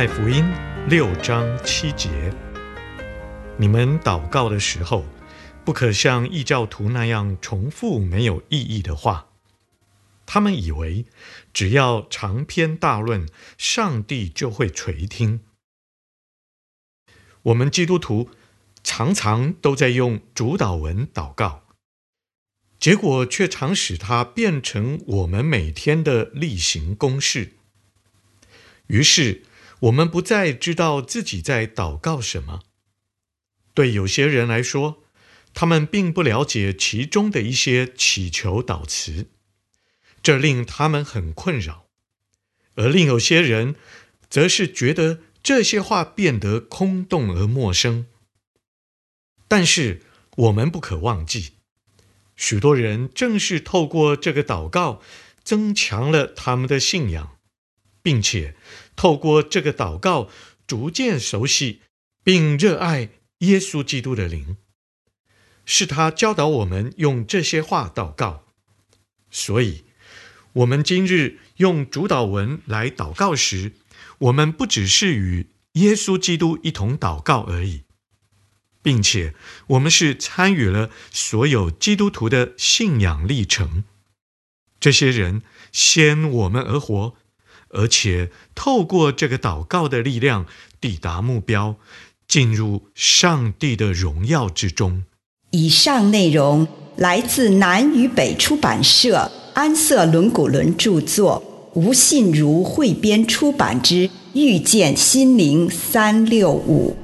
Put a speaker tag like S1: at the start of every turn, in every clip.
S1: 太福音六章七节。你们祷告的时候，不可像异教徒那样重复没有意义的话。他们以为只要长篇大论，上帝就会垂听。我们基督徒常常都在用主祷文祷告，结果却常使它变成我们每天的例行公事。于是，我们不再知道自己在祷告什么。对有些人来说，他们并不了解其中的一些祈求祷词，这令他们很困扰；而另有些人，则是觉得这些话变得空洞而陌生。但是我们不可忘记，许多人正是透过这个祷告，增强了他们的信仰，并且透过这个祷告，逐渐熟悉并热爱。耶稣基督的灵，是他教导我们用这些话祷告，所以，我们今日用主祷文来祷告时，我们不只是与耶稣基督一同祷告而已，并且我们是参与了所有基督徒的信仰历程。这些人先我们而活，而且透过这个祷告的力量抵达目标。进入上帝的荣耀之中。
S2: 以上内容来自南与北出版社安瑟伦古伦著作，吴信如汇编出版之《遇见心灵三六五》。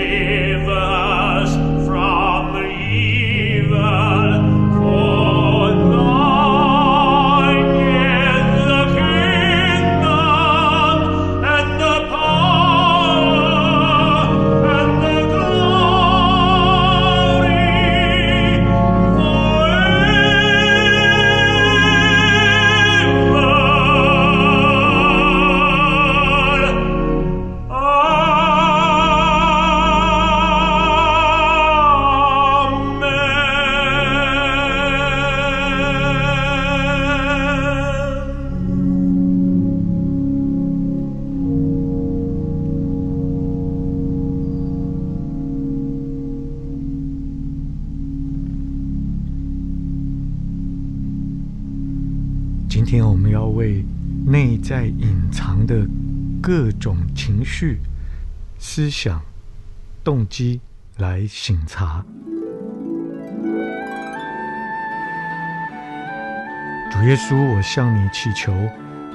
S1: te 今天我们要为内在隐藏的各种情绪、思想、动机来醒察。主耶稣，我向你祈求，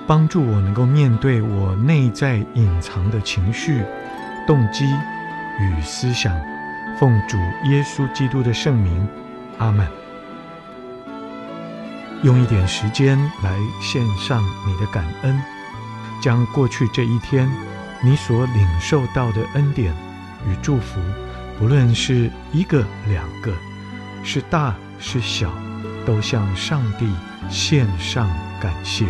S1: 帮助我能够面对我内在隐藏的情绪、动机与思想。奉主耶稣基督的圣名，阿门。用一点时间来献上你的感恩，将过去这一天你所领受到的恩典与祝福，不论是一个两个，是大是小，都向上帝献上感谢。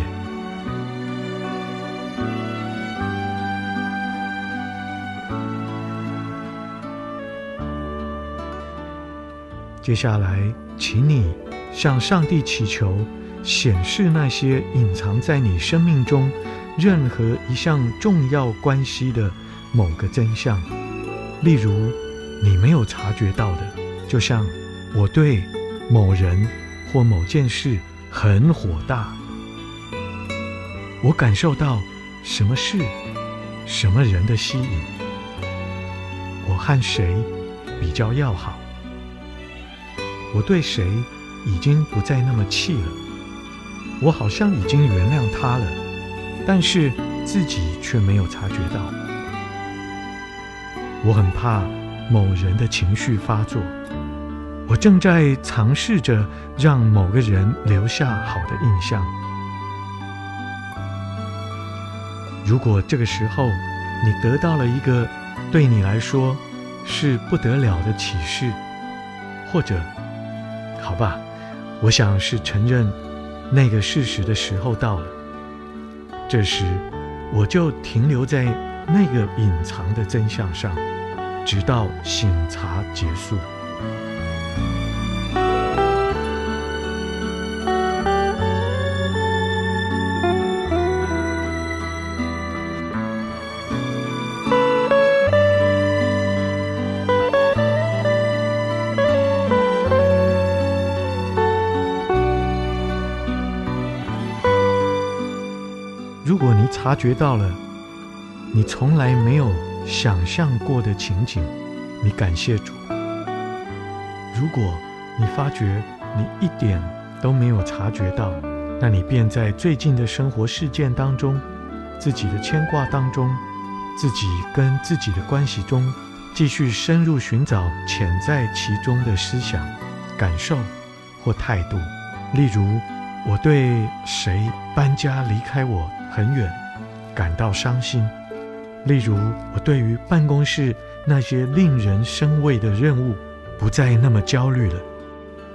S1: 接下来，请你向上帝祈求，显示那些隐藏在你生命中任何一项重要关系的某个真相。例如，你没有察觉到的，就像我对某人或某件事很火大，我感受到什么事、什么人的吸引，我和谁比较要好。我对谁已经不再那么气了，我好像已经原谅他了，但是自己却没有察觉到。我很怕某人的情绪发作，我正在尝试着让某个人留下好的印象。如果这个时候你得到了一个对你来说是不得了的启示，或者，好吧，我想是承认那个事实的时候到了。这时，我就停留在那个隐藏的真相上，直到醒察结束。察觉到了你从来没有想象过的情景，你感谢主；如果你发觉你一点都没有察觉到，那你便在最近的生活事件当中、自己的牵挂当中、自己跟自己的关系中，继续深入寻找潜在其中的思想、感受或态度。例如，我对谁搬家离开我很远，感到伤心。例如，我对于办公室那些令人生畏的任务不再那么焦虑了。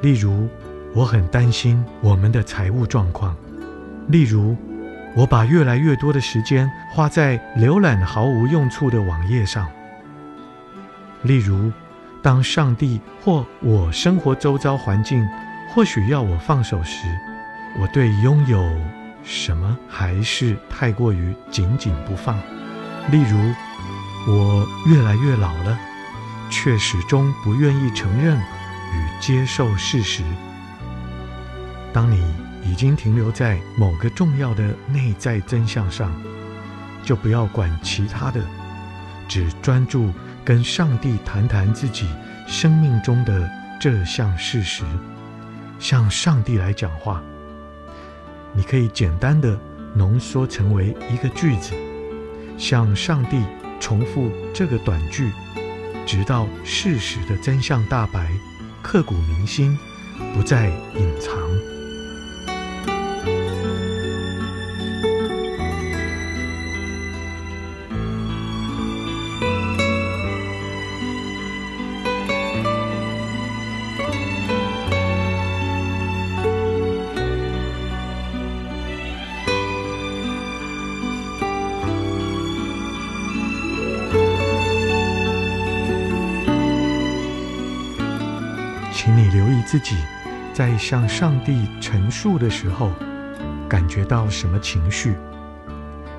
S1: 例如，我很担心我们的财务状况。例如，我把越来越多的时间花在浏览毫无用处的网页上。例如，当上帝或我生活周遭环境或许要我放手时，我对拥有什么还是太过于紧紧不放，例如，我越来越老了，却始终不愿意承认与接受事实。当你已经停留在某个重要的内在真相上，就不要管其他的，只专注跟上帝谈谈自己生命中的这项事实，向上帝来讲话。你可以简单的浓缩成为一个句子，向上帝重复这个短句，直到事实的真相大白，刻骨铭心，不再隐藏。自己在向上帝陈述的时候，感觉到什么情绪？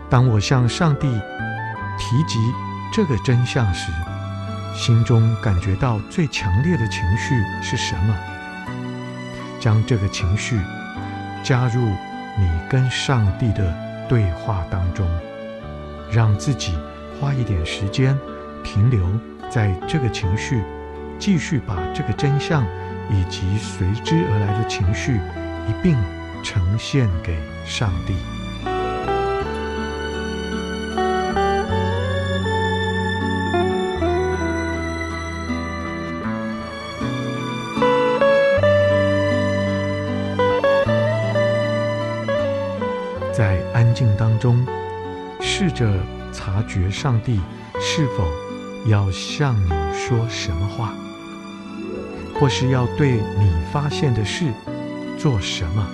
S1: 当我向上帝提及这个真相时，心中感觉到最强烈的情绪是什么？将这个情绪加入你跟上帝的对话当中，让自己花一点时间停留在这个情绪，继续把这个真相以及随之而来的情绪一并呈现给上帝。在安静当中，试着察觉上帝是否要向你说什么话，或是要对你发现的事做什么。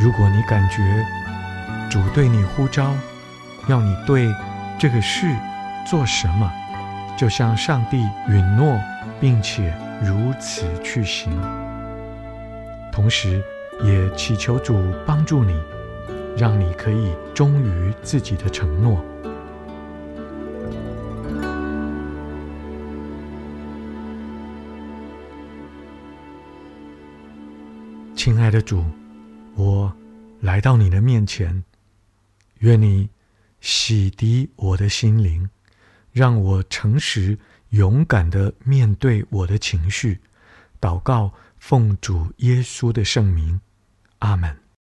S1: 如果你感觉，主对你呼召，要你对这个事做什么，就向上帝允诺，并且如此去行。同时，也祈求主帮助你，让你可以忠于自己的承诺。亲爱的主，我来到你的面前。愿你洗涤我的心灵，让我诚实勇敢的面对我的情绪。祷告，奉主耶稣的圣名，阿门。